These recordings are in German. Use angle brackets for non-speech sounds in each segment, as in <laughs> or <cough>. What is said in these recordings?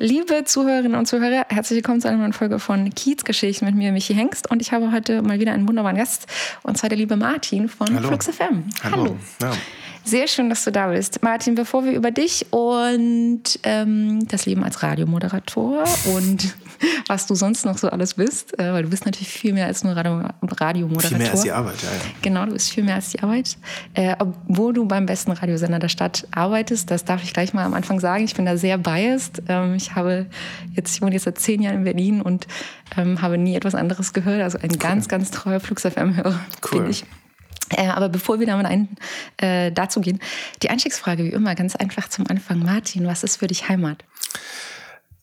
Liebe Zuhörerinnen und Zuhörer, herzlich willkommen zu einer neuen Folge von Kiezgeschichten mit mir, Michi Hengst. Und ich habe heute mal wieder einen wunderbaren Gast, und zwar der liebe Martin von Hallo. Flux FM. Hallo. Hallo. Ja. Sehr schön, dass du da bist. Martin, bevor wir über dich und ähm, das Leben als Radiomoderator und <laughs> was du sonst noch so alles bist, äh, weil du bist natürlich viel mehr als nur Radio Radiomoderator. Viel mehr als die Arbeit, ja, ja. Genau, du bist viel mehr als die Arbeit. Äh, obwohl du beim besten Radiosender der Stadt arbeitest, das darf ich gleich mal am Anfang sagen. Ich bin da sehr biased. Ähm, ich habe jetzt, ich wohne jetzt seit zehn Jahren in Berlin und ähm, habe nie etwas anderes gehört. Also ein ganz, ganz treuer Flux FM-Hörer Cool. bin ich. Äh, aber bevor wir damit ein, äh, dazu gehen, die Einstiegsfrage wie immer ganz einfach zum Anfang. Martin, was ist für dich Heimat?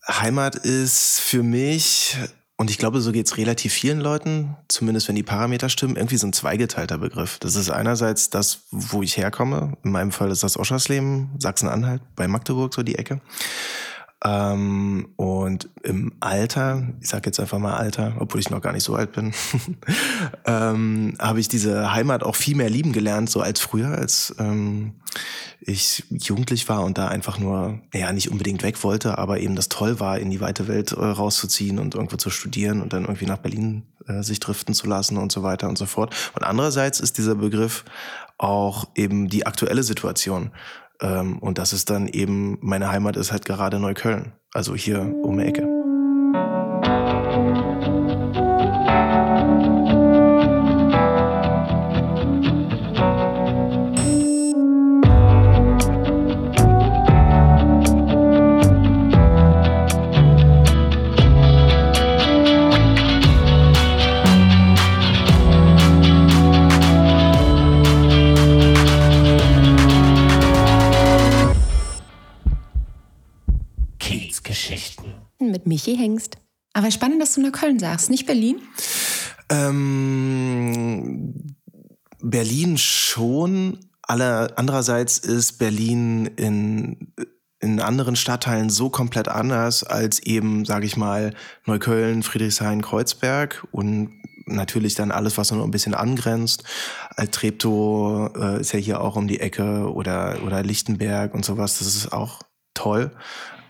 Heimat ist für mich, und ich glaube, so geht es relativ vielen Leuten, zumindest wenn die Parameter stimmen, irgendwie so ein zweigeteilter Begriff. Das ist einerseits das, wo ich herkomme. In meinem Fall ist das Oschersleben, Sachsen-Anhalt, bei Magdeburg so die Ecke. Ähm, und im Alter, ich sage jetzt einfach mal Alter, obwohl ich noch gar nicht so alt bin, <laughs> ähm, habe ich diese Heimat auch viel mehr lieben gelernt, so als früher, als ähm, ich jugendlich war und da einfach nur, ja, nicht unbedingt weg wollte, aber eben das toll war, in die weite Welt äh, rauszuziehen und irgendwo zu studieren und dann irgendwie nach Berlin äh, sich driften zu lassen und so weiter und so fort. Und andererseits ist dieser Begriff auch eben die aktuelle Situation. Ähm, und das ist dann eben, meine Heimat ist halt gerade Neukölln, also hier um die Ecke. Hengst. Aber spannend, dass du Neukölln sagst, nicht Berlin? Ähm, Berlin schon. Aller, andererseits ist Berlin in, in anderen Stadtteilen so komplett anders als eben, sage ich mal, Neukölln, Friedrichshain, Kreuzberg und natürlich dann alles, was noch ein bisschen angrenzt. Altreptow äh, ist ja hier auch um die Ecke oder, oder Lichtenberg und sowas. Das ist auch toll.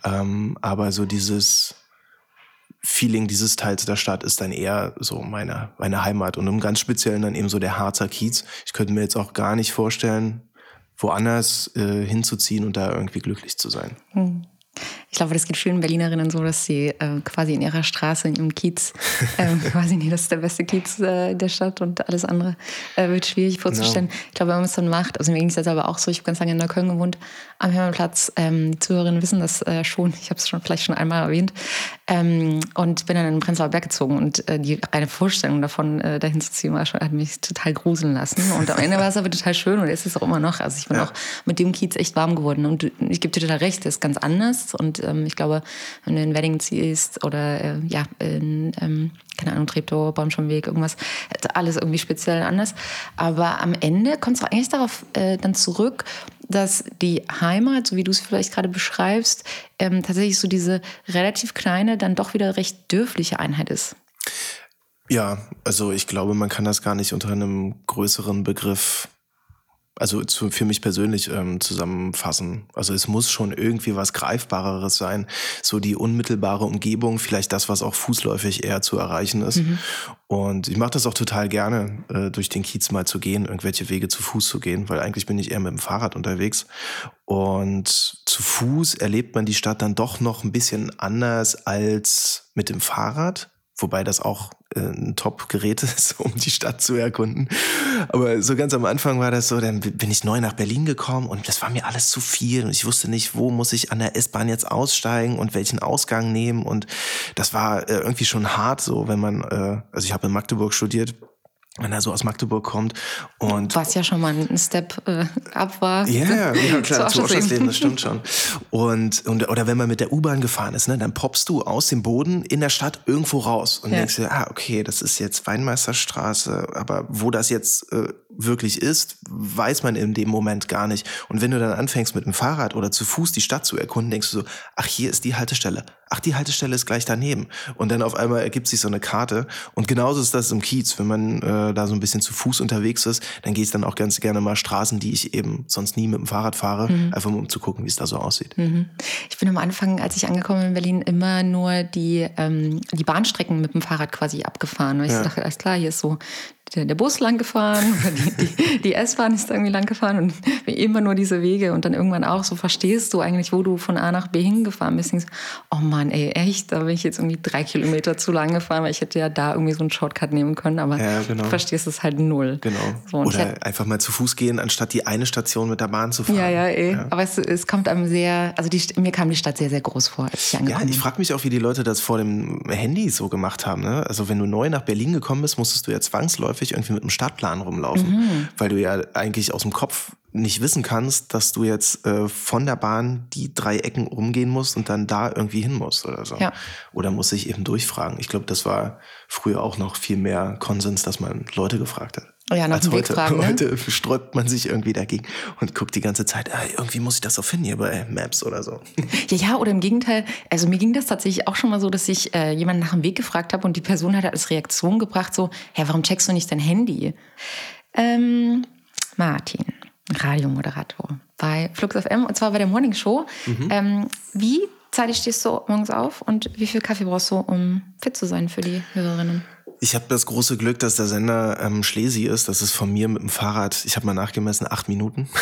Ähm, aber so dieses Feeling dieses Teils der Stadt ist dann eher so meine, meine Heimat und im ganz Speziellen dann eben so der Harzer Kiez. Ich könnte mir jetzt auch gar nicht vorstellen, woanders äh, hinzuziehen und da irgendwie glücklich zu sein. Ich glaube, das geht vielen Berlinerinnen so, dass sie äh, quasi in ihrer Straße, in ihrem Kiez, <laughs> äh, quasi, nee, das ist der beste Kiez äh, der Stadt und alles andere äh, wird schwierig vorzustellen. Ich glaube, wenn man es dann macht, also mir ging es jetzt aber auch so, ich habe ganz lange in Neukölln gewohnt, am Hermannplatz. Ähm, die Zuhörerinnen wissen das äh, schon, ich habe es schon vielleicht schon einmal erwähnt. Ähm, und bin dann in den Prenzlauer Berg gezogen und äh, die reine Vorstellung davon, dahin zu ziehen, war schon, hat mich total gruseln lassen. Und am Ende war es aber total schön und ist es auch immer noch. Also ich bin Ja. auch mit dem Kiez echt warm geworden. Und ich gebe dir total recht, das ist ganz anders. Und ähm, ich glaube, wenn du in Wedding ziehst oder äh, ja, in, ähm, keine Ahnung, Treptow, Baumschirmweg, irgendwas, alles irgendwie speziell anders. Aber am Ende kommt es eigentlich darauf äh, dann zurück, dass die Heimat, so wie du es vielleicht gerade beschreibst, ähm, tatsächlich so diese relativ kleine, dann doch wieder recht dörfliche Einheit ist. Ja, also ich glaube, man kann das gar nicht unter einem größeren Begriff, also zu, für mich persönlich ähm, zusammenfassen. Also es muss schon irgendwie was Greifbareres sein. So die unmittelbare Umgebung, vielleicht das, was auch fußläufig eher zu erreichen ist. Und ich mache das auch total gerne, äh, durch den Kiez mal zu gehen, irgendwelche Wege zu Fuß zu gehen, weil eigentlich bin ich eher mit dem Fahrrad unterwegs. Und zu Fuß erlebt man die Stadt dann doch noch ein bisschen anders als mit dem Fahrrad. Wobei das auch ein Top-Gerät <laughs> ist, um die Stadt zu erkunden. Aber so ganz am Anfang war das so, dann bin ich neu nach Berlin gekommen und das war mir alles zu viel und ich wusste nicht, wo muss ich an der S-Bahn jetzt aussteigen und welchen Ausgang nehmen und das war äh, irgendwie schon hart so, wenn man, äh, also ich habe in Magdeburg studiert, wenn er so aus Magdeburg kommt und Was ja schon mal ein Step äh, ab war. ja, ja, klar, <laughs> Zu. Oschersleben, das stimmt schon. Und, und, oder wenn man mit der U-Bahn gefahren ist, ne, dann poppst du aus dem Boden in der Stadt irgendwo raus und Ja. denkst dir, ah, okay, das ist jetzt Weinmeisterstraße, aber wo das jetzt äh, wirklich ist, weiß man in dem Moment gar nicht. Und wenn du dann anfängst mit dem Fahrrad oder zu Fuß die Stadt zu erkunden, denkst du so, ach, hier ist die Haltestelle. Ach, die Haltestelle ist gleich daneben. Und dann auf einmal ergibt sich so eine Karte. Und genauso ist das im Kiez. Wenn man äh, da so ein bisschen zu Fuß unterwegs ist, dann gehe ich dann auch ganz gerne mal Straßen, die ich eben sonst nie mit dem Fahrrad fahre, mhm. einfach um zu gucken, wie es da so aussieht. Mhm. Ich bin am Anfang, als ich angekommen bin in Berlin, immer nur die, ähm, die Bahnstrecken mit dem Fahrrad quasi abgefahren. Weil ich ja. dachte, alles klar, hier ist so der, der Bus lang gefahren oder die, die, die S-Bahn ist irgendwie lang gefahren und immer nur diese Wege und dann irgendwann auch so verstehst du eigentlich, wo du von A nach B hingefahren bist. So, oh Mann, ey, echt, da bin ich jetzt irgendwie drei Kilometer zu lang gefahren, weil ich hätte ja da irgendwie so einen Shortcut nehmen können, aber ja, genau. du verstehst es halt null. Genau. So, oder hätte, einfach mal zu Fuß gehen, anstatt die eine Station mit der Bahn zu fahren. Ja, ja, ey. Ja. Aber es, es kommt einem sehr, also die, mir kam die Stadt sehr, sehr groß vor, als ich angekommen bin. Ja, ich frage mich auch, wie die Leute das vor dem Handy so gemacht haben. Ne? Also wenn du neu nach Berlin gekommen bist, musstest du ja zwangsläufig irgendwie mit dem Stadtplan rumlaufen, mhm. weil du ja eigentlich aus dem Kopf nicht wissen kannst, dass du jetzt äh, von der Bahn die drei Ecken umgehen musst und dann da irgendwie hin musst oder so. Ja. Oder muss ich eben durchfragen. Ich glaube, das war früher auch noch viel mehr Konsens, dass man Leute gefragt hat. Ja, nach Als heute, fragen, ne? heute sträubt man sich irgendwie dagegen und guckt die ganze Zeit, ah, irgendwie muss ich das so finden hier bei Maps oder so. Ja, ja, oder im Gegenteil, also mir ging das tatsächlich auch schon mal so, dass ich äh, jemanden nach dem Weg gefragt habe und die Person hat als Reaktion gebracht so, hä, warum checkst du nicht dein Handy? Ähm, Martin, Radiomoderator bei Flux FM und zwar bei der Morning Show. Mhm. Ähm, wie zeitig stehst du morgens auf und wie viel Kaffee brauchst du, um fit zu sein für die Hörerinnen? Ich habe das große Glück, dass der Sender ähm, Schlesi ist. Das ist von mir mit dem Fahrrad, ich habe mal nachgemessen, acht Minuten. <laughs>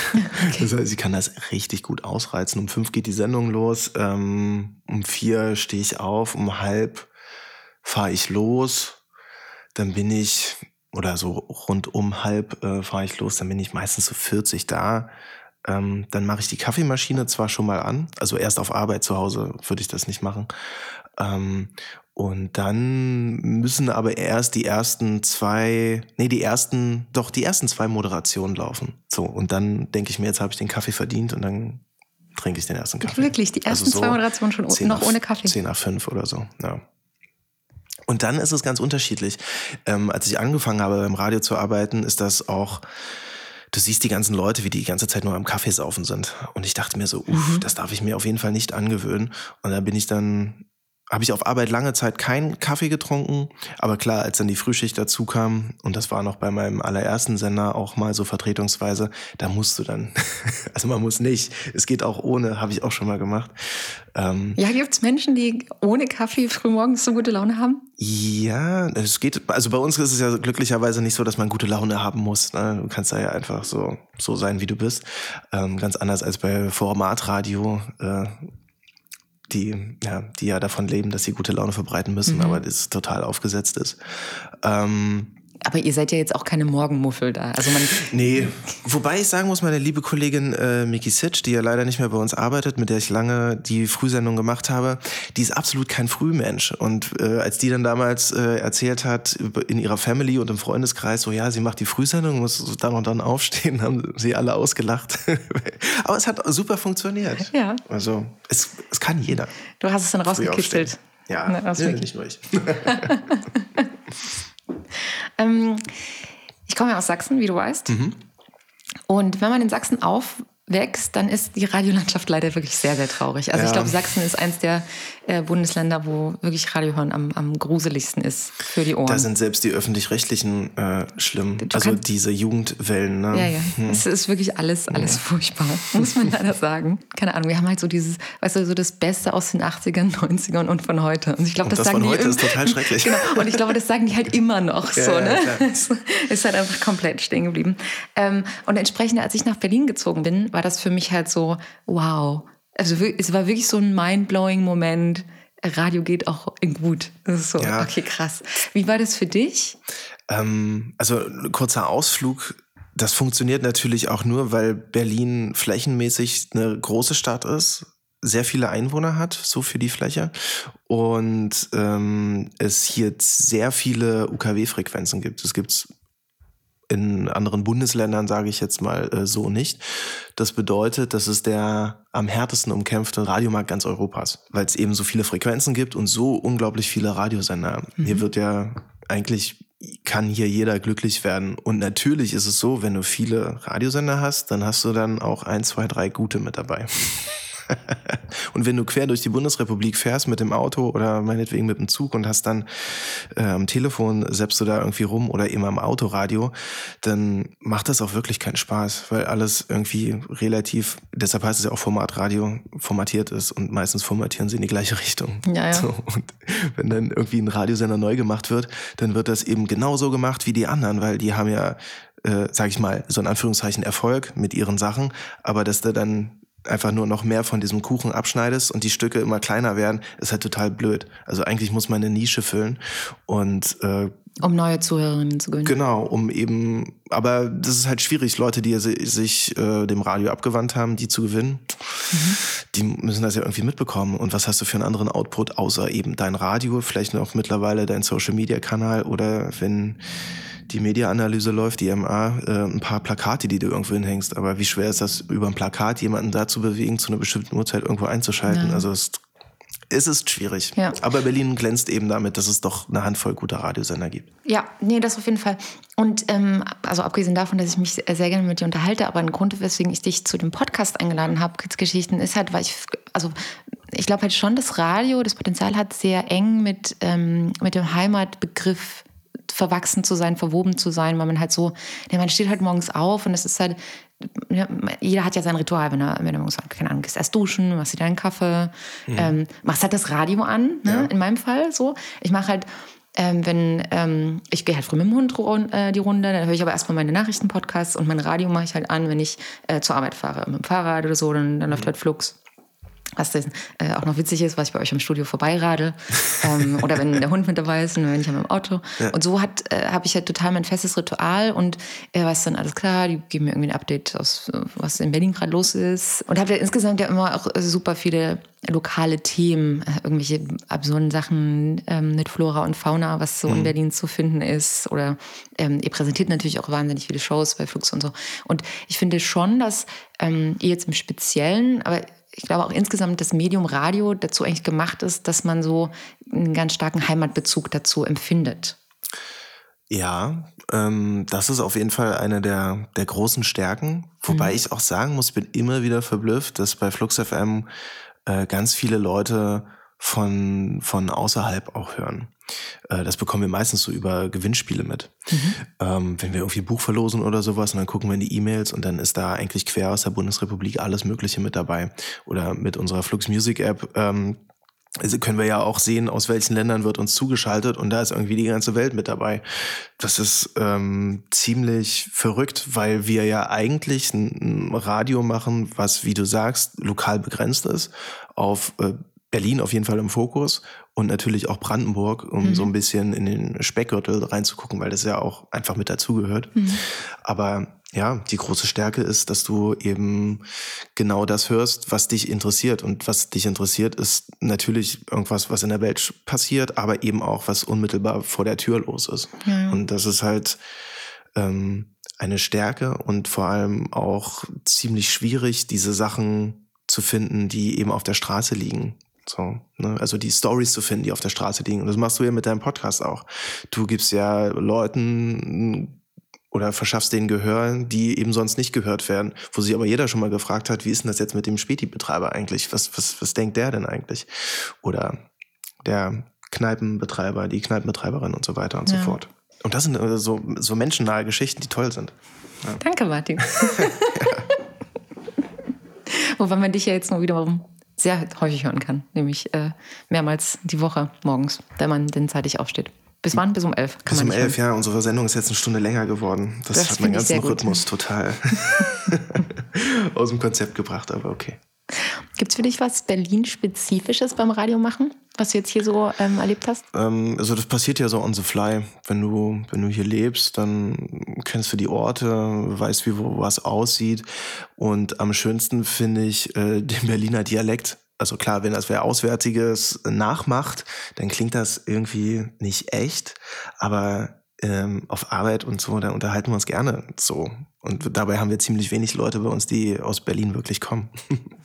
Okay. Das heißt, ich kann das richtig gut ausreizen. Um fünf geht die Sendung los, ähm, um vier stehe ich auf, um halb fahre ich los. Dann bin ich, oder so rund um halb äh, fahre ich los, dann bin ich meistens so 40 da. Ähm, dann mache ich die Kaffeemaschine zwar schon mal an, also erst auf Arbeit zu Hause würde ich das nicht machen. Ähm, und dann müssen aber erst die ersten zwei, nee, die ersten, doch die ersten zwei Moderationen laufen. So, und dann denke ich mir, jetzt habe ich den Kaffee verdient und dann trinke ich den ersten Kaffee. Wirklich, die ersten also so zwei Moderationen schon noch ohne Kaffee. Zehn nach fünf oder so, ja. Und dann ist es ganz unterschiedlich. Ähm, als ich angefangen habe, beim Radio zu arbeiten, ist das auch, du siehst die ganzen Leute, wie die die ganze Zeit nur am Kaffee saufen sind. Und ich dachte mir so, uff, mhm. das darf ich mir auf jeden Fall nicht angewöhnen. Und da bin ich dann habe ich auf Arbeit lange Zeit keinen Kaffee getrunken. Aber klar, als dann die Frühschicht dazu kam, und das war noch bei meinem allerersten Sender auch mal so vertretungsweise, da musst du dann, <laughs> also man muss nicht, es geht auch ohne, habe ich auch schon mal gemacht. Ähm, ja, gibt es Menschen, die ohne Kaffee frühmorgens so gute Laune haben? Ja, es geht, also bei uns ist es ja glücklicherweise nicht so, dass man gute Laune haben muss. Ne? Du kannst da ja einfach so, so sein, wie du bist. Ähm, ganz anders als bei Formatradio. Äh, die ja, die ja davon leben, dass sie gute Laune verbreiten müssen, mhm. aber das total aufgesetzt ist. Ähm, aber ihr seid ja jetzt auch keine Morgenmuffel da. Also man <laughs> nee, wobei ich sagen muss, meine liebe Kollegin äh, Miki Sitch, die ja leider nicht mehr bei uns arbeitet, mit der ich lange die Frühsendung gemacht habe, die ist absolut kein Frühmensch. Und äh, als die dann damals äh, erzählt hat, in ihrer Family und im Freundeskreis, so ja, sie macht die Frühsendung, muss dann und dann aufstehen, <laughs> haben sie alle ausgelacht. <laughs> Aber es hat super funktioniert. Ja. Also es, es kann jeder. Du hast es dann rausgekitzelt. Ja, Na, nee, nicht nur ich. Ähm, ich komme ja aus Sachsen, wie du weißt. Mhm. Und wenn man in Sachsen auf, wächst, dann ist die Radiolandschaft leider wirklich sehr, sehr traurig. Also ja. ich glaube, Sachsen ist eins der äh, Bundesländer, wo wirklich Radiohören am, am gruseligsten ist für die Ohren. Da sind selbst die öffentlich-rechtlichen äh, schlimm. Du also diese Jugendwellen. Ne? Ja, ja. Hm. Es ist wirklich alles, alles ja. furchtbar, <laughs> muss man leider sagen. Keine Ahnung, wir haben halt so dieses, weißt du, so das Beste aus den 80ern, 90ern und von heute. Und ich glaube, das, das sagen von heute die ist total schrecklich. <laughs> genau. Und ich glaube, das sagen die halt immer noch ja, so. Ne? Ja, <laughs> ist halt einfach komplett stehen geblieben. Ähm, und entsprechend, als ich nach Berlin gezogen bin, war war das für mich halt so, wow. Also es war wirklich so ein mind-blowing Moment. Radio geht auch in gut. Das ist so, ja. okay, krass. Wie war das für dich? Ähm, also kurzer Ausflug. Das funktioniert natürlich auch nur, weil Berlin flächenmäßig eine große Stadt ist, sehr viele Einwohner hat, so für die Fläche. Und ähm, es hier sehr viele UKW-Frequenzen gibt. Es gibt in anderen Bundesländern, sage ich jetzt mal äh, so nicht. Das bedeutet, das ist der am härtesten umkämpfte Radiomarkt ganz Europas, weil es eben so viele Frequenzen gibt und so unglaublich viele Radiosender. Mhm. Hier wird ja eigentlich kann hier jeder glücklich werden. Und natürlich ist es so, wenn du viele Radiosender hast, dann hast du dann auch ein, zwei, drei gute mit dabei. <laughs> <laughs> und wenn du quer durch die Bundesrepublik fährst mit dem Auto oder meinetwegen mit dem Zug und hast dann äh, am Telefon, selbst du da irgendwie rum oder immer am Autoradio, dann macht das auch wirklich keinen Spaß, weil alles irgendwie relativ, deshalb heißt es ja auch Formatradio, formatiert ist und meistens formatieren sie in die gleiche Richtung. Ja, ja. So, und wenn dann irgendwie ein Radiosender neu gemacht wird, dann wird das eben genauso gemacht wie die anderen, weil die haben ja äh, sag ich mal, so in Anführungszeichen Erfolg mit ihren Sachen, aber dass da dann einfach nur noch mehr von diesem Kuchen abschneidest und die Stücke immer kleiner werden, ist halt total blöd. Also eigentlich muss man eine Nische füllen und äh, um neue Zuhörerinnen zu gewinnen. Genau, um eben, aber das ist halt schwierig, Leute, die sich äh, dem Radio abgewandt haben, die zu gewinnen. Mhm. Die müssen das ja irgendwie mitbekommen. Und was hast du für einen anderen Output, außer eben dein Radio, vielleicht noch mittlerweile dein Social Media Kanal oder wenn die Mediaanalyse läuft, die MA, äh, ein paar Plakate, die du irgendwo hinhängst. Aber wie schwer ist das, über ein Plakat jemanden dazu bewegen, zu einer bestimmten Uhrzeit irgendwo einzuschalten? Ja. Also es, es ist schwierig. Ja. Aber Berlin glänzt eben damit, dass es doch eine Handvoll guter Radiosender gibt. Ja, nee, das auf jeden Fall. Und ähm, also abgesehen davon, dass ich mich sehr gerne mit dir unterhalte, aber ein Grund, weswegen ich dich zu dem Podcast eingeladen habe, Kidsgeschichten, ist halt, weil ich, also ich glaube halt schon, dass Radio das Potenzial hat, sehr eng mit, ähm, mit dem Heimatbegriff verwachsen zu sein, verwoben zu sein, weil man halt so, ja, man steht halt morgens auf und es ist halt, ja, jeder hat ja sein Ritual, wenn er, wenn er morgens, keine Ahnung, gehst erst duschen, machst dir deinen Kaffee, mhm. ähm, machst halt das Radio an, ne? Ja. in meinem Fall so. Ich mache halt, ähm, wenn ähm, ich gehe halt früh mit dem Hund äh, die Runde, dann höre ich aber erstmal meine Nachrichtenpodcasts und mein Radio mache ich halt an, wenn ich äh, zur Arbeit fahre, mit dem Fahrrad oder so, dann, dann läuft mhm. halt Flux was das, äh, auch noch witzig ist, was ich bei euch im Studio vorbeiradel ähm, <laughs> oder wenn der Hund mit dabei ist und wenn ich am Auto. Ja. Und so hat äh, habe ich halt total mein festes Ritual und äh, weiß dann alles klar, die geben mir irgendwie ein Update aus, was in Berlin gerade los ist. Und habe ja insgesamt ja immer auch super viele lokale Themen, äh, irgendwelche absurden Sachen ähm, mit Flora und Fauna, was so mhm. in Berlin zu finden ist. Oder ähm, ihr präsentiert natürlich auch wahnsinnig viele Shows bei Flux und so. Und ich finde schon, dass ähm, ihr jetzt im Speziellen, aber ich glaube auch insgesamt das Medium Radio dazu eigentlich gemacht ist, dass man so einen ganz starken Heimatbezug dazu empfindet. Ja, ähm, das ist auf jeden Fall eine der, der großen Stärken. Wobei mhm. ich auch sagen muss, ich bin immer wieder verblüfft, dass bei Flux FM äh, ganz viele Leute von, von außerhalb auch hören. Äh, das bekommen wir meistens so über Gewinnspiele mit. Mhm. Ähm, wenn wir irgendwie Buch verlosen oder sowas und dann gucken wir in die E-Mails und dann ist da eigentlich quer aus der Bundesrepublik alles Mögliche mit dabei. Oder mit unserer Flux Music App ähm, also können wir ja auch sehen, aus welchen Ländern wird uns zugeschaltet und da ist irgendwie die ganze Welt mit dabei. Das ist ähm, ziemlich verrückt, weil wir ja eigentlich ein Radio machen, was, wie du sagst, lokal begrenzt ist, auf äh, Berlin auf jeden Fall im Fokus und natürlich auch Brandenburg, um mhm. so ein bisschen in den Speckgürtel reinzugucken, weil das ja auch einfach mit dazugehört. Mhm. Aber ja, die große Stärke ist, dass du eben genau das hörst, was dich interessiert. Und was dich interessiert, ist natürlich irgendwas, was in der Welt passiert, aber eben auch, was unmittelbar vor der Tür los ist. Ja. Und das ist halt ähm, eine Stärke und vor allem auch ziemlich schwierig, diese Sachen zu finden, die eben auf der Straße liegen. So, ne? Also die Stories zu finden, die auf der Straße liegen. Und das machst du ja mit deinem Podcast auch. Du gibst ja Leuten oder verschaffst denen Gehör, die eben sonst nicht gehört werden, wo sich aber jeder schon mal gefragt hat, wie ist denn das jetzt mit dem Späti-Betreiber eigentlich? Was, was, was denkt der denn eigentlich? Oder der Kneipenbetreiber, die Kneipenbetreiberin und so weiter und ja. so fort. Und das sind äh, so, so menschennahe Geschichten, die toll sind. Ja. Danke, Martin. ja. Wobei man dich ja jetzt nur wiederum sehr häufig hören kann, nämlich äh, mehrmals die Woche morgens, wenn man denn zeitig aufsteht. Bis wann? Bis um elf. Kann Bis um elf, ja. Unsere Sendung ist jetzt eine Stunde länger geworden. Das, das hat meinen ganzen Rhythmus total <laughs> aus dem Konzept gebracht, aber okay. Gibt es für dich was Berlin-spezifisches beim Radio machen, was du jetzt hier so ähm, erlebt hast? Ähm, also das passiert ja so on the fly. Wenn du, wenn du hier lebst, dann kennst du die Orte, weißt, wie wo was aussieht. Und am schönsten finde ich äh, den Berliner Dialekt. Also klar, wenn das wer Auswärtiges nachmacht, dann klingt das irgendwie nicht echt. Aber ähm, auf Arbeit und so, da unterhalten wir uns gerne so. Und dabei haben wir ziemlich wenig Leute bei uns, die aus Berlin wirklich kommen. <laughs>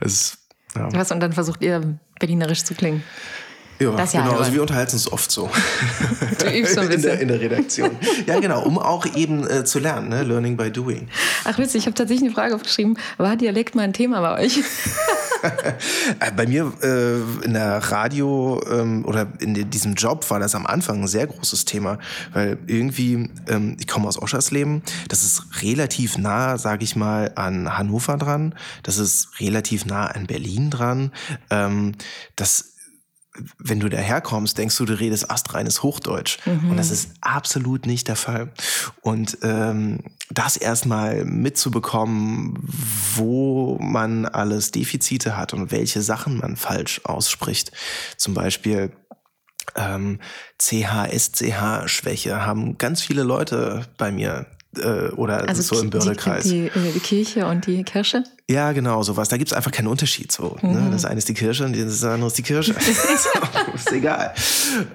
es, ja. Was, und dann versucht ihr berlinerisch zu klingen. Ja, das genau. Ja also wir unterhalten uns oft so. Du übst so ein bisschen. <laughs> In der, in der Redaktion. ja, genau, um auch eben äh, zu lernen, ne? Learning by doing. Ach witzig, ich habe tatsächlich eine Frage aufgeschrieben. War Dialekt mal ein Thema bei euch? <laughs> Äh, bei mir äh, in der Radio ähm, oder in diesem Job war das am Anfang ein sehr großes Thema, weil irgendwie, ähm, ich komme aus Oschersleben, das ist relativ nah, sage ich mal, an Hannover dran, das ist relativ nah an Berlin dran. Ähm, das wenn du daherkommst, denkst du, du redest astreines Hochdeutsch. Mhm. Und das ist absolut nicht der Fall. Und ähm, das erstmal mitzubekommen, wo man alles Defizite hat und welche Sachen man falsch ausspricht. Zum Beispiel ähm, CH-SCH-Schwäche haben ganz viele Leute bei mir äh, oder also so im Bördekreis. Die, die, die, Kirche und die Kirche? Ja, genau, sowas. Da gibt es einfach keinen Unterschied. So, ne? mhm. ne? Das eine ist die Kirche und das andere ist die Kirche. <laughs> <laughs> ist egal.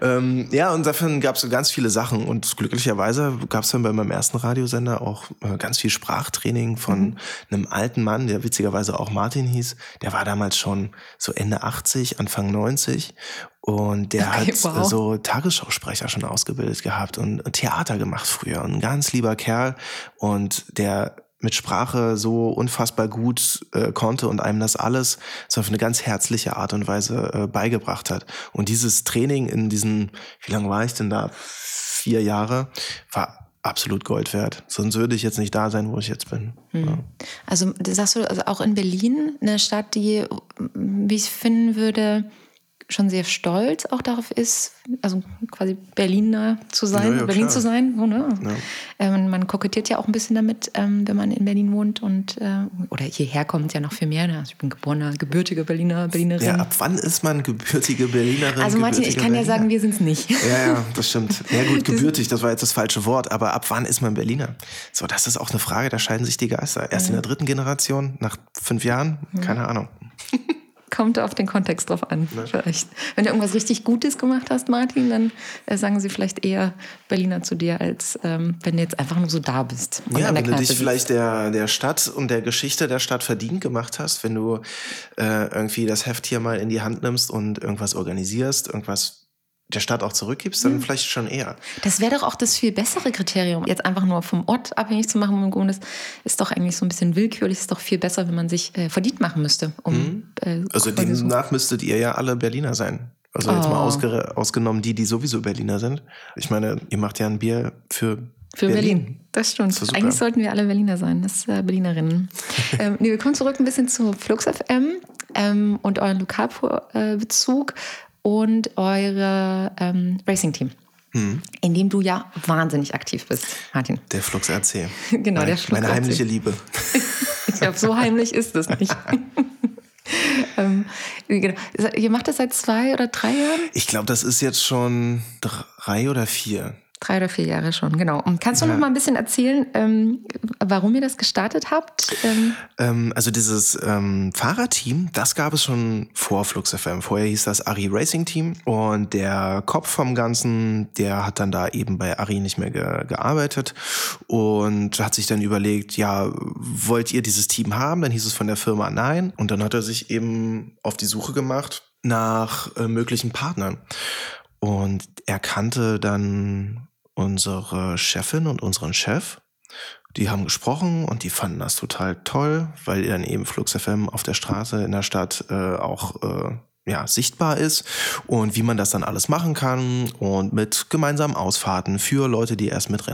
Ähm, ja, und davon gab es ganz viele Sachen. Und glücklicherweise gab es dann bei meinem ersten Radiosender auch äh, ganz viel Sprachtraining von mhm. einem alten Mann, der witzigerweise auch Martin hieß. Der war damals schon so Ende 80, Anfang 90 und der okay, hat wow. so Tagesschausprecher schon ausgebildet gehabt und Theater gemacht früher. Und ein ganz lieber Kerl. Und der mit Sprache so unfassbar gut äh, konnte und einem das alles so auf eine ganz herzliche Art und Weise äh, beigebracht hat. Und dieses Training in diesen, wie lange war ich denn da? Vier Jahre, war absolut Gold wert. Sonst würde ich jetzt nicht da sein, wo ich jetzt bin. Hm. Ja. Also sagst du, also auch in Berlin, eine Stadt, die, wie ich finden würde, schon sehr stolz auch darauf ist, also quasi Berliner zu sein, ja, ja, Berlin klar. zu sein. So, ne? ja. ähm, man kokettiert ja auch ein bisschen damit, ähm, wenn man in Berlin wohnt und äh, oder hierher kommt ja noch viel mehr. Ne? Also ich bin geborener, gebürtige Berliner, Berlinerin. Ja, ab wann ist man gebürtige Berlinerin? Also Martin, ich kann Berliner? ja sagen, wir sind es nicht. Ja, ja, das stimmt. <laughs> Ja gut, gebürtig, das war jetzt das falsche Wort, aber ab wann ist man Berliner? So, das ist auch eine Frage, da scheiden sich die Geister. Erst in der dritten Generation, nach fünf Jahren, keine Ahnung. <laughs> Kommt auf den Kontext drauf an. Ja. Vielleicht. Wenn du irgendwas richtig Gutes gemacht hast, Martin, dann äh, sagen sie vielleicht eher Berliner zu dir, als ähm, wenn du jetzt einfach nur so da bist. ja, wenn du dich vielleicht der, der Stadt und der Geschichte der Stadt verdient gemacht hast, wenn du äh, irgendwie das Heft hier mal in die Hand nimmst und irgendwas organisierst, irgendwas der Stadt auch zurückgibst, dann hm. vielleicht schon eher. Das wäre doch auch das viel bessere Kriterium. Jetzt einfach nur vom Ort abhängig zu machen, wo man gewohnt ist, ist doch eigentlich so ein bisschen willkürlich. Ist doch viel besser, wenn man sich äh, verdient machen müsste. Um, hm. äh, also demnach so. müsstet ihr ja alle Berliner sein. Also jetzt oh. mal ausge ausgenommen die, die sowieso Berliner sind. Ich meine, ihr macht ja ein Bier für für Berlin. Berlin. Das stimmt. Das Eigentlich sollten wir alle Berliner sein. Das äh, Berlinerinnen. <laughs> ähm, nee, wir kommen zurück ein bisschen zu Flux FM ähm, und euren Lokalbezug und eure ähm, Racing-Team. Mhm. In dem du ja wahnsinnig aktiv bist, Martin. Der Flux RC. <laughs> genau, meine, der Flux Meine heimliche Liebe. <laughs> ich glaube, so heimlich ist es nicht. <laughs> ähm, genau. Ihr macht das seit zwei oder drei Jahren? Ich glaube, das ist jetzt schon drei oder vier. Drei oder vier Jahre schon, genau. Und kannst du ja. noch mal ein bisschen erzählen, ähm, warum ihr das gestartet habt? Ähm ähm, also dieses ähm, Fahrerteam, das gab es schon vor Flux FM. Vorher hieß das Ari Racing Team und der Kopf vom Ganzen, der hat dann da eben bei Ari nicht mehr ge gearbeitet und hat sich dann überlegt, ja, wollt ihr dieses Team haben? Dann hieß es von der Firma nein und dann hat er sich eben auf die Suche gemacht nach äh, möglichen Partnern. Und er kannte dann unsere Chefin und unseren Chef. Die haben gesprochen und die fanden das total toll, weil dann eben Flux FM auf der Straße in der Stadt äh, auch äh, ja, sichtbar ist und wie man das dann alles machen kann und mit gemeinsamen Ausfahrten für Leute, die erst mit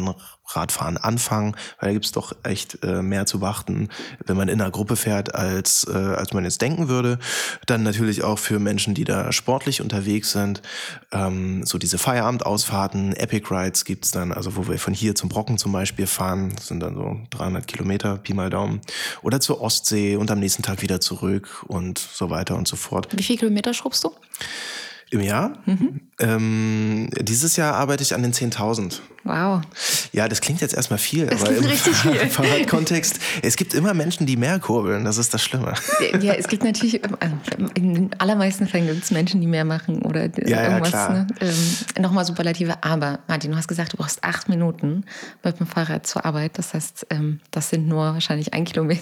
Rennradfahren anfangen, weil da gibt's doch echt äh, mehr zu beachten, wenn man in einer Gruppe fährt, als, äh, als man jetzt denken würde. Dann natürlich auch für Menschen, die da sportlich unterwegs sind, ähm, so diese Feierabendausfahrten, Epic Rides gibt's dann, also wo wir von hier zum Brocken zum Beispiel fahren, das sind dann so 300 Kilometer, Pi mal Daumen, oder zur Ostsee und am nächsten Tag wieder zurück und so weiter und so fort. Wie viele Kilometer Kilometer schrubbst du? Im Jahr? Mhm. Ähm, dieses Jahr arbeite ich an den 10.000. Wow. Ja, das klingt jetzt erstmal viel, das aber im Fahrrad <laughs> Fahrradkontext, es gibt immer Menschen, die mehr kurbeln, das ist das Schlimme. Ja, es gibt natürlich, also in den allermeisten Fällen gibt es Menschen, die mehr machen oder ja, irgendwas. Ja, ne? ähm, Nochmal Superlative, aber Martin, du hast gesagt, du brauchst acht Minuten mit dem Fahrrad zur Arbeit, das heißt, ähm, das sind nur wahrscheinlich ein Kilometer.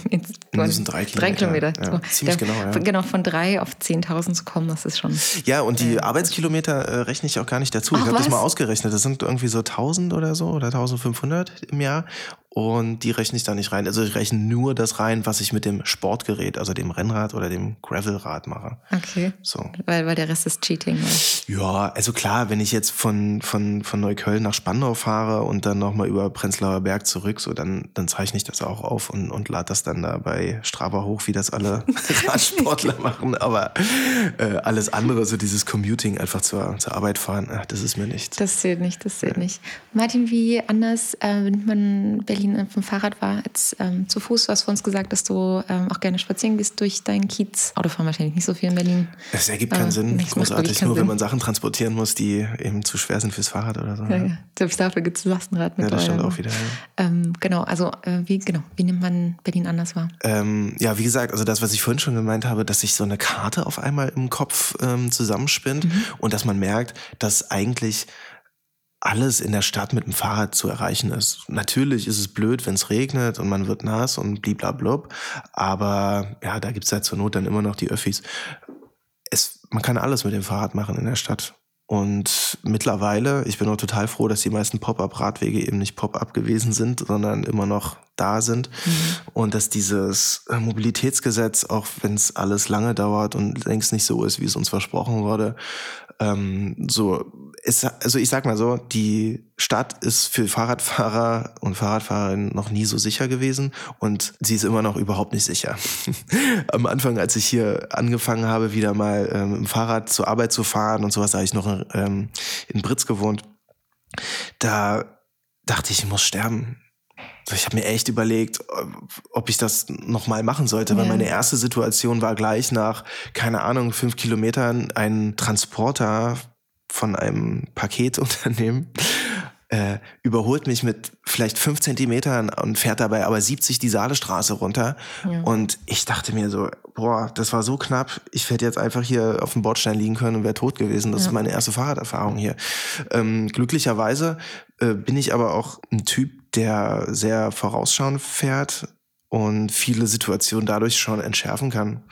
Das sind drei Kilometer. Drei Kilometer. Ja, so. Ziemlich Der, genau, ja. Genau, von drei auf 10.000 zu kommen, das ist schon... Ja, und die äh, Arbeitskilometer äh, rechne ich auch gar nicht dazu. Ach, ich habe das mal ausgerechnet, das sind irgendwie so 1.000 oder so oder 1.500 im Jahr und die rechne ich da nicht rein. Also ich rechne nur das rein, was ich mit dem Sportgerät, also dem Rennrad oder dem Gravelrad mache. Okay. So. Weil, weil der Rest ist Cheating. Oder? Ja, also klar, wenn ich jetzt von, von, von Neukölln nach Spandau fahre und dann nochmal über Prenzlauer Berg zurück, so dann, dann zeichne ich das auch auf und, und lade das dann da bei Strava hoch, wie das alle <laughs> Radsportler machen. Aber äh, alles andere, so dieses Commuting, einfach zur, zur Arbeit fahren, ach, das ist mir nicht. Das zählt nicht, das zählt ja. nicht. Martin, wie anders äh, nimmt man Berlin Berlin vom Fahrrad war als ähm, zu Fuß. Du hast vor uns gesagt, dass du ähm, auch gerne spazieren gehst durch deinen Kiez. Autofahren wahrscheinlich nicht so viel in Berlin. Es ergibt keinen äh, Sinn. Großartig, nur Sinn. wenn man Sachen transportieren muss, die eben zu schwer sind fürs Fahrrad oder so. Ja, ja. Selbst dafür gibt es Lastenrad mit. Ja, das stimmt auch wieder. Ja. Ähm, genau, also äh, wie, genau, wie nimmt man Berlin anders wahr? Ähm, ja, wie gesagt, also das, was ich vorhin schon gemeint habe, dass sich so eine Karte auf einmal im Kopf ähm, zusammenspinnt mhm. und dass man merkt, dass eigentlich alles in der Stadt mit dem Fahrrad zu erreichen ist. Natürlich ist es blöd, wenn es regnet und man wird nass und bliblablub, aber ja, da gibt's halt zur Not dann immer noch die Öffis. Es, man kann alles mit dem Fahrrad machen in der Stadt. Und mittlerweile, ich bin auch total froh, dass die meisten Pop-up-Radwege eben nicht Pop-up gewesen sind, sondern immer noch da sind. Mhm. Und dass dieses äh, Mobilitätsgesetz, auch wenn es alles lange dauert und längst nicht so ist, wie es uns versprochen wurde, ähm, so ist, also ich sag mal so, die Stadt ist für Fahrradfahrer und Fahrradfahrerinnen noch nie so sicher gewesen und sie ist immer noch überhaupt nicht sicher. <laughs> Am Anfang, als ich hier angefangen habe, wieder mal ähm, im Fahrrad zur Arbeit zu fahren und sowas, da habe ich noch ähm, in Britz gewohnt, da dachte ich, ich muss sterben. Ich habe mir echt überlegt, ob ich das nochmal machen sollte, ja. weil meine erste Situation war gleich nach, keine Ahnung, fünf Kilometern einen Transporter von einem Paketunternehmen äh, überholt mich mit vielleicht fünf Zentimetern und fährt dabei aber 70 die Saalestraße runter. Ja. Und ich dachte mir so, boah, das war so knapp. Ich hätte jetzt einfach hier auf dem Bordstein liegen können und wäre tot gewesen. Das ja. ist meine erste Fahrraderfahrung hier. Ähm, glücklicherweise äh, bin ich aber auch ein Typ, der sehr vorausschauend fährt und viele Situationen dadurch schon entschärfen kann.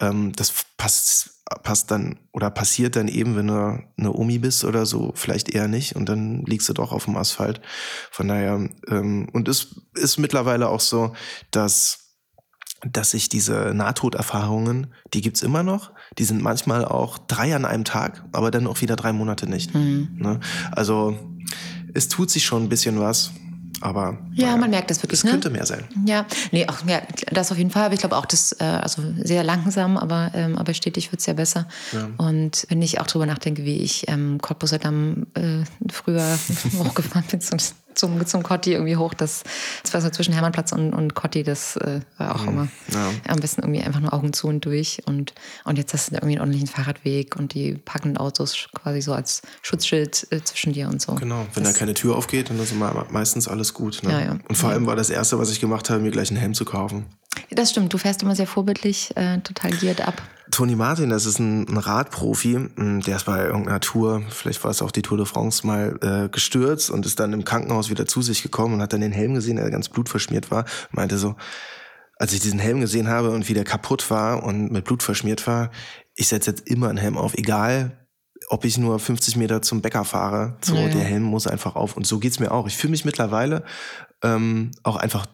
Ähm, das passt passt dann oder passiert dann eben, wenn du eine Omi bist oder so, vielleicht eher nicht und dann liegst du doch auf dem Asphalt. Von daher, ähm, und es ist mittlerweile auch so, dass dass sich diese Nahtoderfahrungen, die gibt's immer noch, die sind manchmal auch drei an einem Tag, aber dann auch wieder drei Monate nicht. Mhm. Ne? Also es tut sich schon ein bisschen was. Aber ja, naja, man merkt das wirklich. Es könnte mehr sein. Ja, nee, auch ja, das auf jeden Fall. Aber ich glaube auch, das äh, also sehr langsam, aber ähm, aber stetig wird es ja besser. Ja. Und wenn ich auch drüber nachdenke, wie ich ähm, Cottbuser Damm äh, früher <laughs> hochgefahren bin, so zum, zum Cotti irgendwie hoch. Das, das war so zwischen Hermannplatz und, und Cotti, das äh, war auch mhm. immer ja. am besten irgendwie einfach nur Augen zu und durch. Und, und jetzt hast du irgendwie einen ordentlichen Fahrradweg und die parkenden Autos quasi so als Schutzschild äh, zwischen dir und so. Genau, wenn das, da keine Tür aufgeht, dann ist immer meistens alles gut. Ne? Ja, ja. Und vor allem war das Erste, was ich gemacht habe, mir gleich einen Helm zu kaufen. Das stimmt, du fährst immer sehr vorbildlich, äh, total geared ab. Toni Martin, das ist ein, ein Radprofi, hm, der ist bei irgendeiner Tour, vielleicht war es auch die Tour de France, mal äh, gestürzt und ist dann im Krankenhaus wieder zu sich gekommen und hat dann den Helm gesehen, der ganz blutverschmiert war. Meinte so, als ich diesen Helm gesehen habe und wie der kaputt war und mit Blut verschmiert war, ich setze jetzt immer einen Helm auf, egal ob ich nur 50 Meter zum Bäcker fahre. So, ja. der Helm muss einfach auf. Und so geht's mir auch. Ich fühle mich mittlerweile ähm, auch einfach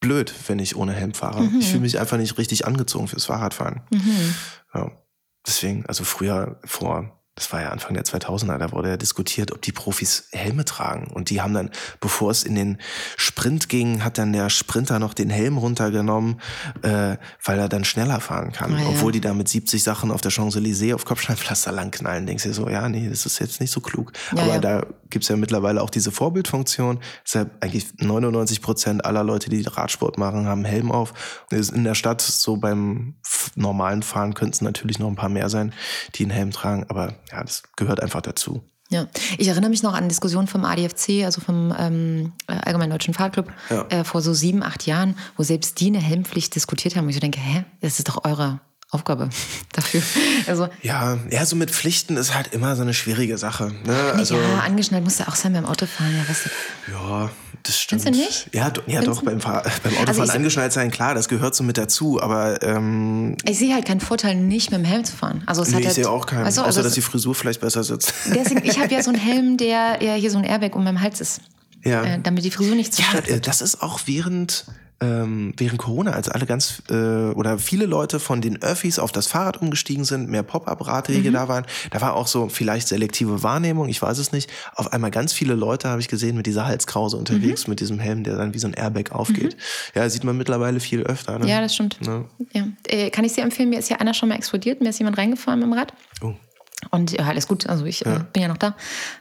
blöd, wenn ich ohne Helm fahre. Mhm. Ich fühle mich einfach nicht richtig angezogen fürs Fahrradfahren. Mhm. Ja. Deswegen, also früher vor das war ja Anfang der 2000er, da wurde ja diskutiert, ob die Profis Helme tragen. Und die haben dann, bevor es in den Sprint ging, hat dann der Sprinter noch den Helm runtergenommen, äh, weil er dann schneller fahren kann. Ah, ja. Obwohl die da mit 70 Sachen auf der Champs-Élysées auf Kopfsteinpflaster langknallen. Denkst du so, ja, nee, das ist jetzt nicht so klug. Ja, Aber ja. da gibt's ja mittlerweile auch diese Vorbildfunktion. Deshalb eigentlich 99 Prozent aller Leute, die Radsport machen, haben Helm auf. Und in der Stadt, so beim normalen Fahren, könnten es natürlich noch ein paar mehr sein, die einen Helm tragen. Aber ja, das gehört einfach dazu. Ja, ich erinnere mich noch an Diskussionen vom ADFC, also vom ähm, Allgemeinen Deutschen Fahrtclub, ja. äh, vor so sieben, acht Jahren, wo selbst die eine Helmpflicht diskutiert haben. Und ich so denke, hä, das ist doch eure Aufgabe <laughs> dafür. Also, ja, ja, so mit Pflichten ist halt immer so eine schwierige Sache. Ne? Also, ja, angeschnallt musst du auch sein beim Autofahren. Ja, weißt du. ja das stimmt. Findest du nicht? Ja, ja doch, beim, Fahr beim Autofahren also angeschnallt sein, klar, das gehört so mit dazu, aber... Ähm, ich sehe halt keinen Vorteil, nicht mit dem Helm zu fahren. Also es nee, hat ich halt, sehe auch keinen, also, außer dass die Frisur vielleicht besser sitzt. <laughs> Deswegen, ich habe ja so einen Helm, der ja hier so ein Airbag um meinem Hals ist. Ja. Äh, damit die Frisur nicht zerstört ja, wird. Das ist auch während ähm, während Corona, als alle ganz äh, oder viele Leute von den Öffis auf das Fahrrad umgestiegen sind, mehr Pop-up-Radwege mhm. da waren, da war auch so vielleicht selektive Wahrnehmung, ich weiß es nicht. Auf einmal ganz viele Leute habe ich gesehen mit dieser Halskrause unterwegs, mhm. mit diesem Helm, der dann wie so ein Airbag aufgeht. Mhm. Ja, sieht man mittlerweile viel öfter. Ne? Ja, das stimmt. Ja. Ja. Äh, kann ich sehr empfehlen, mir ist ja einer schon mal explodiert, mir ist jemand reingefahren mit dem Rad. Oh. Und ja, alles gut, also ich äh, ja. äh, bin ja noch da.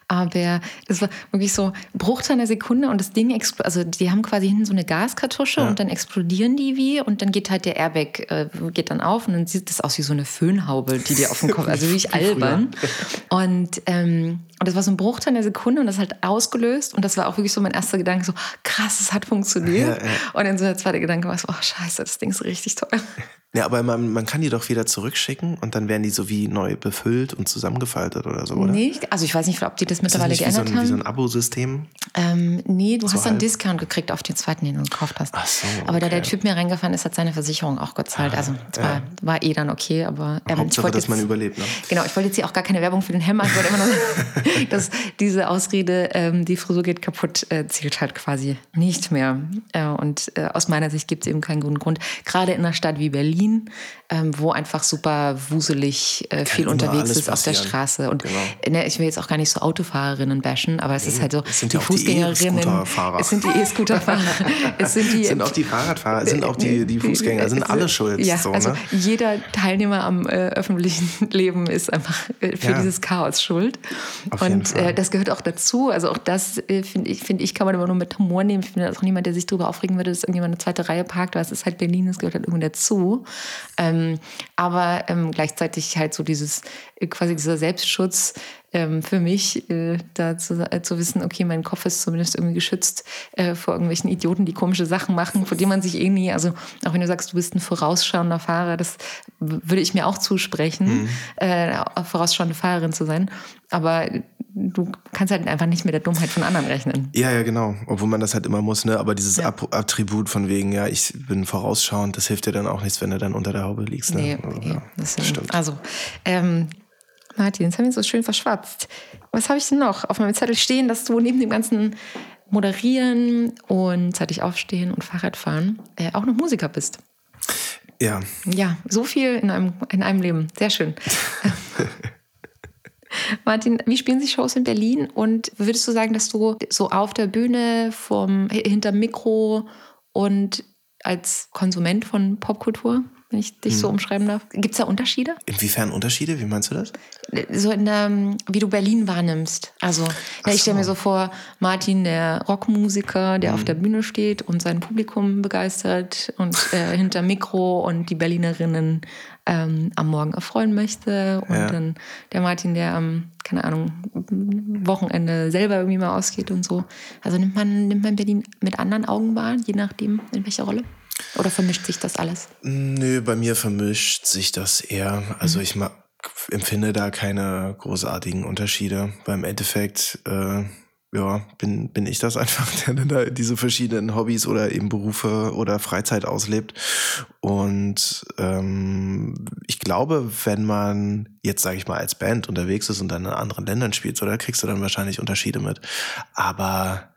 Aber das war wirklich so Bruchteil einer Sekunde und das Ding explodiert. Also die haben quasi hinten so eine Gaskartusche ja. und dann explodieren die wie und dann geht halt der Airbag äh, geht dann auf und dann sieht das aus wie so eine Föhnhaube, die dir auf den Kopf, <laughs> also wirklich albern. Und, ähm, und das war so ein Bruchteil einer Sekunde und das halt ausgelöst und das war auch wirklich so mein erster Gedanke, so krass, es hat funktioniert. Ja, und dann so der zweite Gedanke war so, oh scheiße, das Ding ist richtig teuer. Ja, aber man, man kann die doch wieder zurückschicken und dann werden die so wie neu befüllt und zusammengefaltet oder so, oder? Nee, also ich weiß nicht, ob die das mittlerweile ist das geändert wie so ein, haben. Wie so ein Abo-System? Ähm, nee, du so hast einen Discount gekriegt auf den zweiten, den du gekauft hast. Ach so, okay. Aber da der Typ mir reingefahren ist, hat seine Versicherung auch gezahlt. Also es war, ja. war eh dann okay, aber ähm, Hauptsache, ich dass jetzt, man überlebt, ne? Genau, ich wollte jetzt hier auch gar keine Werbung für den Helm machen. Ich wollte immer nur <laughs> <laughs> dass diese Ausrede, ähm, die Frisur geht kaputt, äh, zählt halt quasi nicht mehr. Äh, und äh, aus meiner Sicht gibt es eben keinen guten Grund. Gerade in einer Stadt wie Berlin, ähm, wo einfach super wuselig äh, viel unterwegs ist auf der Straße. Und genau. ne, ich will jetzt auch gar nicht so Autofahrerinnen bashen, aber es nee, ist halt so, die, die Fußgängerinnen, e es sind die E-Scooterfahrer, <laughs> es sind die, sind auch die Fahrradfahrer, es sind auch die, die Fußgänger, es sind alle schuld. Ja, so, also ne? jeder Teilnehmer am äh, öffentlichen <laughs> Leben ist einfach äh, für ja. dieses Chaos schuld. Auf und äh, das gehört auch dazu. Also auch das äh, finde ich, finde ich, kann man immer nur mit Humor nehmen. Ich finde auch niemand, der sich darüber aufregen würde, dass irgendjemand eine zweite Reihe parkt, weil es ist halt Berlin, das gehört halt irgendwie dazu. Ähm, aber ähm, gleichzeitig halt so dieses, äh, quasi dieser Selbstschutz ähm, für mich, äh, da zu, äh, zu, wissen, okay, mein Kopf ist zumindest irgendwie geschützt äh, vor irgendwelchen Idioten, die komische Sachen machen, vor denen man sich eh nie, also auch wenn du sagst, du bist ein vorausschauender Fahrer, das würde ich mir auch zusprechen, mhm. äh, vorausschauende Fahrerin zu sein. Aber du kannst halt einfach nicht mit der Dummheit von anderen rechnen. Ja, ja, genau. Obwohl man das halt immer muss, ne? Aber dieses ja. Attribut von wegen, ja, ich bin vorausschauend, das hilft dir dann auch nichts, wenn du dann unter der Haube liegst. Ne? Nee, also, ja, das stimmt. Also, ähm, Martin, jetzt haben wir so schön verschwatzt. Was habe ich denn noch auf meinem Zettel stehen, dass du neben dem ganzen Moderieren und zeitig aufstehen und Fahrradfahren äh, auch noch Musiker bist? Ja. Ja, so viel in einem, in einem Leben. Sehr schön. <laughs> Martin, wie spielen sich Shows in Berlin? Und würdest du sagen, dass du so auf der Bühne, vom, hinter Mikro und als Konsument von Popkultur, wenn ich dich hm. so umschreiben darf, gibt es da Unterschiede? Inwiefern Unterschiede? Wie meinst du das? So in der, wie du Berlin wahrnimmst. Also, ja, ich stelle mir so vor, Martin, der Rockmusiker, der hm. auf der Bühne steht und sein Publikum begeistert und äh, <laughs> hinter Mikro und die Berlinerinnen ähm, am Morgen erfreuen möchte. Und ja. dann der Martin, der am, keine Ahnung, Wochenende selber irgendwie mal ausgeht und so. Also nimmt man, nimmt man Berlin mit anderen Augen wahr, je nachdem, in welcher Rolle? Oder vermischt sich das alles? Nö, bei mir vermischt sich das eher. Also mhm. ich empfinde da keine großartigen Unterschiede. Beim Endeffekt äh, ja, bin, bin ich das <laughs> einfach, der da diese verschiedenen Hobbys oder eben Berufe oder Freizeit auslebt. Und ähm, ich glaube, wenn man jetzt, sage ich mal, als Band unterwegs ist und dann in anderen Ländern spielt, so, da kriegst du dann wahrscheinlich Unterschiede mit. Aber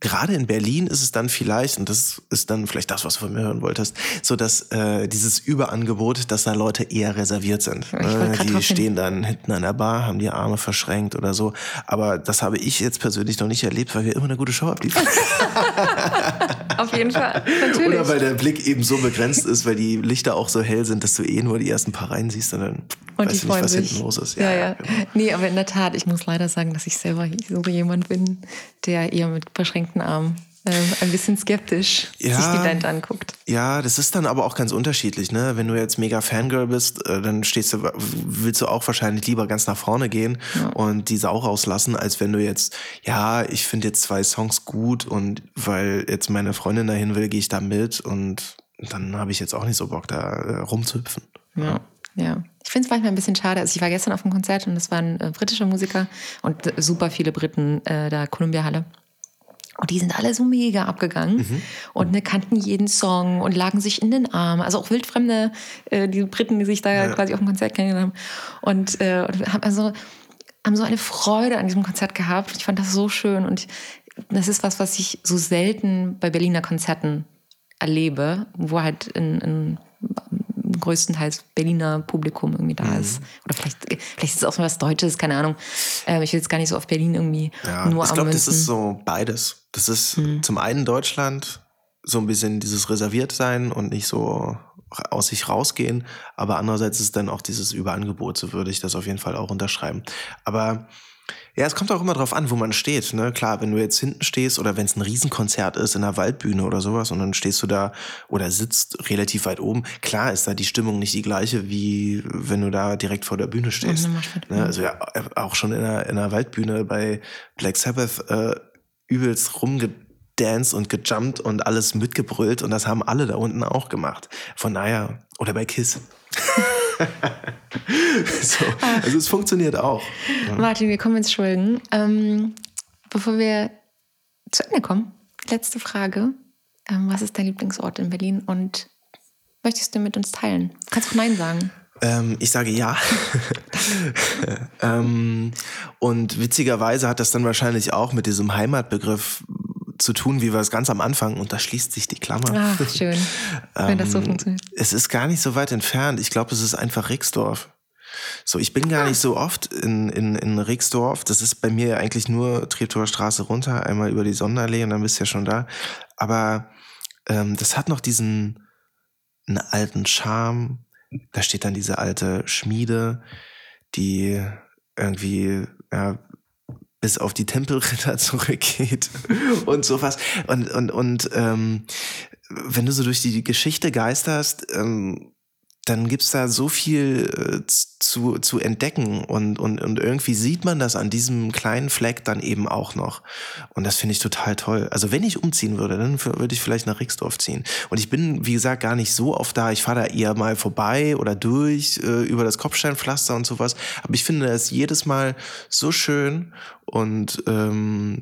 gerade in Berlin ist es dann vielleicht, und das ist dann vielleicht das, was du von mir hören wolltest, so dass äh, dieses Überangebot, dass da Leute eher reserviert sind. Ne? Die stehen dann hinten an der Bar, haben die Arme verschränkt oder so. Aber das habe ich jetzt persönlich noch nicht erlebt, weil wir immer eine gute Show abliefern. <laughs> Auf jeden Fall, natürlich. Oder weil der Blick eben so begrenzt ist, weil die Lichter auch so hell sind, dass du eh nur die ersten paar Reihen siehst und dann und weißt du nicht, was sich. hinten los ist. Ja, ja. ja. Genau. Nee, aber in der Tat, ich muss leider sagen, dass ich selber so jemand bin, der eher mit verschränkten Armen äh, ein bisschen skeptisch ja, sich die Band anguckt. Ja, das ist dann aber auch ganz unterschiedlich. Ne? Wenn du jetzt mega Fangirl bist, äh, dann stehst du, willst du auch wahrscheinlich lieber ganz nach vorne gehen ja. und diese auch rauslassen, als wenn du jetzt, ja, ich finde jetzt zwei Songs gut und weil jetzt meine Freundin dahin will, gehe ich da mit und dann habe ich jetzt auch nicht so Bock, da äh, rumzuhüpfen. Ja. Ja, ich finde es manchmal ein bisschen schade. Also ich war gestern auf einem Konzert und es waren äh, britische Musiker und super viele Briten äh, da Columbia Halle. Und die sind alle so mega abgegangen mhm. und ne, kannten jeden Song und lagen sich in den Arm. Also auch wildfremde, äh, die Briten, die sich da ja. quasi auf dem Konzert kennengelernt haben. Und, äh, und haben, also, haben so eine Freude an diesem Konzert gehabt. Ich fand das so schön. Und das ist was, was ich so selten bei Berliner Konzerten erlebe, wo halt in, in größtenteils Berliner Publikum irgendwie da mhm. ist. Oder vielleicht, vielleicht ist es auch was Deutsches, keine Ahnung. Äh, ich will jetzt gar nicht so auf Berlin irgendwie ja, nur Ich glaube, das ist so beides. Das ist mhm. zum einen Deutschland so ein bisschen dieses reserviert sein und nicht so aus sich rausgehen, aber andererseits ist dann auch dieses Überangebot, so würde ich das auf jeden Fall auch unterschreiben. Aber ja, es kommt auch immer drauf an, wo man steht. Ne? Klar, wenn du jetzt hinten stehst oder wenn es ein Riesenkonzert ist in einer Waldbühne oder sowas und dann stehst du da oder sitzt relativ weit oben, klar ist da die Stimmung nicht die gleiche, wie wenn du da direkt vor der Bühne stehst. Ne? Also ja, auch schon in einer, in einer Waldbühne bei Black Sabbath äh, übelst rumgedanced und gejumpt und alles mitgebrüllt und das haben alle da unten auch gemacht. Von daher, oder bei Kiss. <laughs> so, also es funktioniert auch. Ja. Martin, wir kommen ins Schulden. Ähm, bevor wir zu Ende kommen, letzte Frage. Ähm, was ist dein Lieblingsort in Berlin und möchtest du mit uns teilen? Du kannst auch Nein sagen. Ähm, ich sage ja. <laughs> <laughs> ähm, und witzigerweise hat das dann wahrscheinlich auch mit diesem Heimatbegriff zu tun, wie wir es ganz am Anfang, und da schließt sich die Klammer. Ach, schön, <laughs> wenn das so ähm, funktioniert. Es ist gar nicht so weit entfernt. Ich glaube, es ist einfach Rixdorf. So, ich bin gar ah. nicht so oft in, in, in Rixdorf. Das ist bei mir ja eigentlich nur Treptower Straße runter, einmal über die Sonnenallee und dann bist du ja schon da. Aber ähm, das hat noch diesen einen alten Charme. Da steht dann diese alte Schmiede, die irgendwie ja, bis auf die Tempelritter <laughs> zurückgeht und sowas. Und, und, und ähm, wenn du so durch die Geschichte geisterst, ähm, dann gibt's da so viel äh, zu, zu entdecken und, und, und irgendwie sieht man das an diesem kleinen Fleck dann eben auch noch. Und das finde ich total toll. Also wenn ich umziehen würde, dann würde ich vielleicht nach Rixdorf ziehen. Und ich bin, wie gesagt, gar nicht so oft da. Ich fahre da eher mal vorbei oder durch äh, über das Kopfsteinpflaster und sowas. Aber ich finde das jedes Mal so schön und ähm,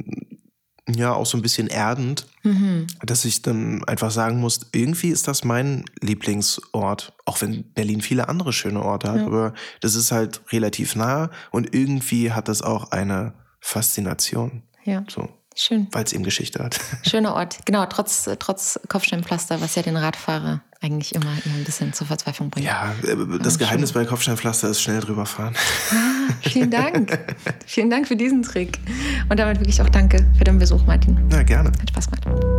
ja auch so ein bisschen erdend, mhm. dass ich dann einfach sagen muss, irgendwie ist das mein Lieblingsort, auch wenn Berlin viele andere schöne Orte hat, ja. aber das ist halt relativ nah und irgendwie hat das auch eine Faszination. Ja. So. Schön. Weil es eben Geschichte hat. <laughs> Schöner Ort, genau, trotz, trotz Kopfsteinpflaster, was ja den Radfahrer eigentlich immer ein bisschen zur Verzweiflung bringt. Ja, äh, das Geheimnis schön. bei Kopfsteinpflaster ist schnell drüber fahren. Ah, vielen <laughs> Dank. vielen Dank für diesen Trick. Und damit wirklich auch danke für den Besuch, Martin. Ja, gerne. Hat Spaß gemacht.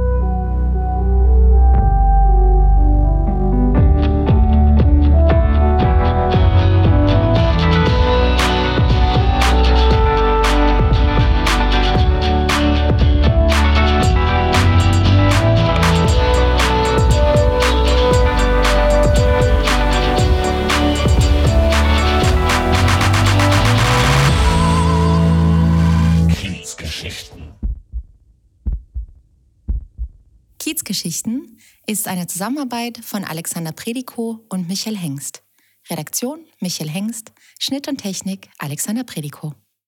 Kiezgeschichten ist eine Zusammenarbeit von Alexander Predikow und Michael Hengst. Redaktion Michael Hengst, Schnitt und Technik Alexander Predikow.